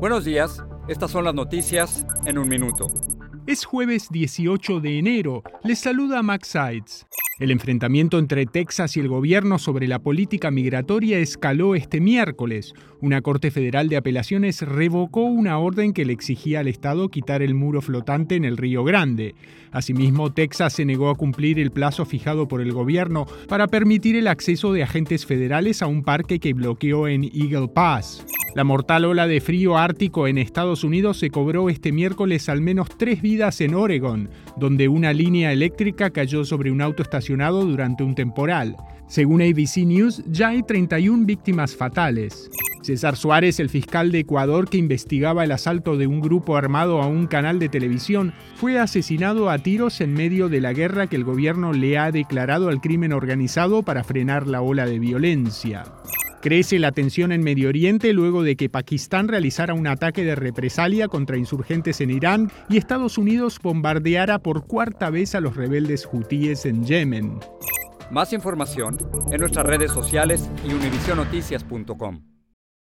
Buenos días, estas son las noticias en un minuto. Es jueves 18 de enero. Les saluda Max Sides. El enfrentamiento entre Texas y el gobierno sobre la política migratoria escaló este miércoles. Una Corte Federal de Apelaciones revocó una orden que le exigía al Estado quitar el muro flotante en el Río Grande. Asimismo, Texas se negó a cumplir el plazo fijado por el gobierno para permitir el acceso de agentes federales a un parque que bloqueó en Eagle Pass. La mortal ola de frío ártico en Estados Unidos se cobró este miércoles al menos tres vidas en Oregon, donde una línea eléctrica cayó sobre un auto estacionado durante un temporal. Según ABC News, ya hay 31 víctimas fatales. César Suárez, el fiscal de Ecuador que investigaba el asalto de un grupo armado a un canal de televisión, fue asesinado a tiros en medio de la guerra que el gobierno le ha declarado al crimen organizado para frenar la ola de violencia. Crece la tensión en Medio Oriente luego de que Pakistán realizara un ataque de represalia contra insurgentes en Irán y Estados Unidos bombardeara por cuarta vez a los rebeldes hutíes en Yemen. Más información en nuestras redes sociales y univisionoticias.com.